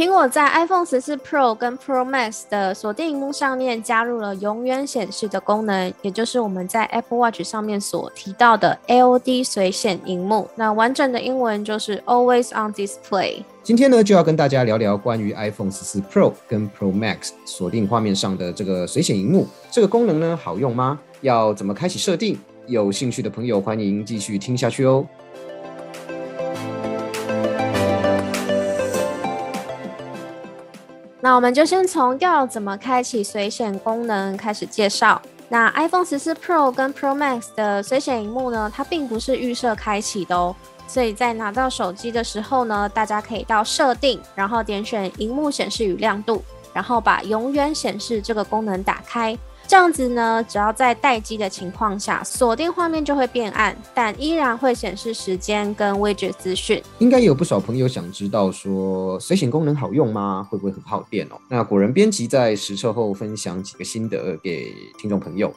苹果在 iPhone 十四 Pro 跟 Pro Max 的锁定荧幕上面加入了永远显示的功能，也就是我们在 Apple Watch 上面所提到的 AOD 随显荧幕。那完整的英文就是 Always on Display。今天呢，就要跟大家聊聊关于 iPhone 十四 Pro 跟 Pro Max 锁定画面上的这个随显荧幕，这个功能呢好用吗？要怎么开启设定？有兴趣的朋友欢迎继续听下去哦。那我们就先从要怎么开启随显功能开始介绍。那 iPhone 十四 Pro 跟 Pro Max 的随显荧幕呢，它并不是预设开启的哦。所以在拿到手机的时候呢，大家可以到设定，然后点选荧幕显示与亮度，然后把永远显示这个功能打开。这样子呢，只要在待机的情况下，锁定画面就会变暗，但依然会显示时间跟位置资讯。应该有不少朋友想知道，说随行功能好用吗？会不会很耗电哦？那果仁编辑在实测后分享几个心得给听众朋友。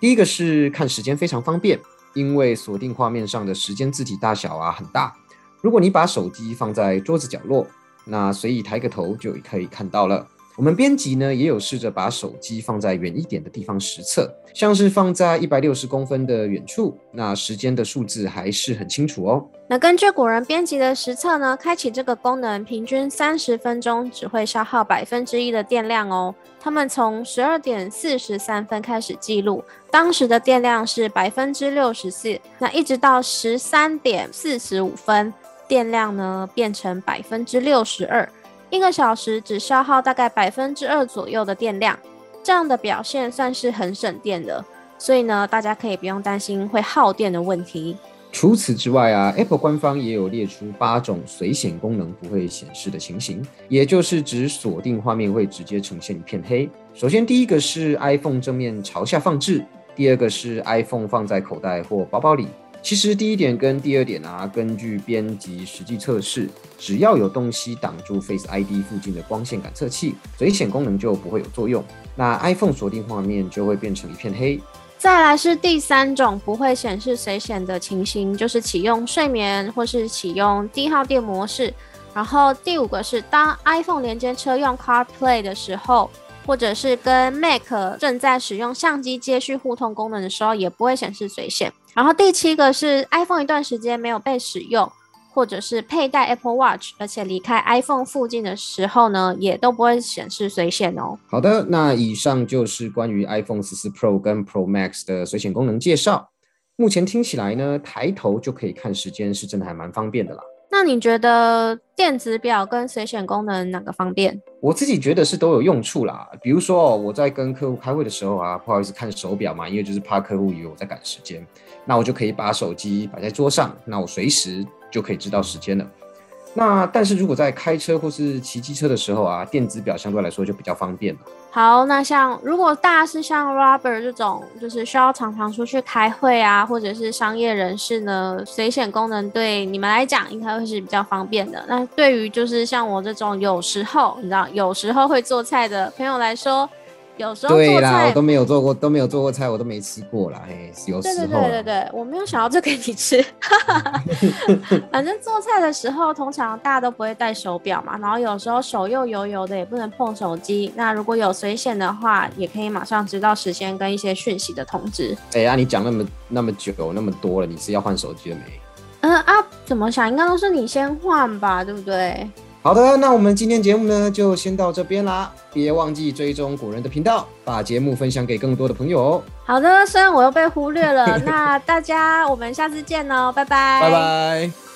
第一个是看时间非常方便，因为锁定画面上的时间字体大小啊很大，如果你把手机放在桌子角落，那随意抬个头就可以看到了。我们编辑呢也有试着把手机放在远一点的地方实测，像是放在一百六十公分的远处，那时间的数字还是很清楚哦。那根据古人编辑的实测呢，开启这个功能平均三十分钟只会消耗百分之一的电量哦。他们从十二点四十三分开始记录，当时的电量是百分之六十四，那一直到十三点四十五分，电量呢变成百分之六十二。一个小时只消耗大概百分之二左右的电量，这样的表现算是很省电的，所以呢，大家可以不用担心会耗电的问题。除此之外啊，Apple 官方也有列出八种随显功能不会显示的情形，也就是指锁定画面会直接呈现一片黑。首先，第一个是 iPhone 正面朝下放置，第二个是 iPhone 放在口袋或包包里。其实第一点跟第二点啊，根据编辑实际测试，只要有东西挡住 Face ID 附近的光线感测器，随显功能就不会有作用。那 iPhone 锁定画面就会变成一片黑。再来是第三种不会显示随显的情形，就是启用睡眠或是启用低耗电模式。然后第五个是当 iPhone 连接车用 CarPlay 的时候。或者是跟 Mac 正在使用相机接续互通功能的时候，也不会显示随显。然后第七个是 iPhone 一段时间没有被使用，或者是佩戴 Apple Watch 而且离开 iPhone 附近的时候呢，也都不会显示随显哦。好的，那以上就是关于 iPhone 十四 Pro 跟 Pro Max 的随显功能介绍。目前听起来呢，抬头就可以看时间，是真的还蛮方便的啦。那你觉得电子表跟随选功能哪个方便？我自己觉得是都有用处啦。比如说我在跟客户开会的时候啊，不好意思看手表嘛，因为就是怕客户以为我在赶时间，那我就可以把手机摆在桌上，那我随时就可以知道时间了。那但是如果在开车或是骑机车的时候啊，电子表相对来说就比较方便了。好，那像如果大家是像 Robert 这种，就是需要常常出去开会啊，或者是商业人士呢，随选功能对你们来讲应该会是比较方便的。那对于就是像我这种有时候你知道有时候会做菜的朋友来说。有时候对啦，我都没有做过，都没有做过菜，我都没吃过啦。嘿，有时候。对对对对对，我没有想要这给你吃。反正做菜的时候，通常大家都不会戴手表嘛，然后有时候手又油油的，也不能碰手机。那如果有随线的话，也可以马上知道时间跟一些讯息的通知。哎呀，你讲那么那么久那么多了，你是要换手机了没？嗯啊，怎么想应该都是你先换吧，对不对？好的，那我们今天节目呢就先到这边啦，别忘记追踪古人的频道，把节目分享给更多的朋友哦。好的，虽然我又被忽略了，那大家我们下次见喽，拜拜，拜拜。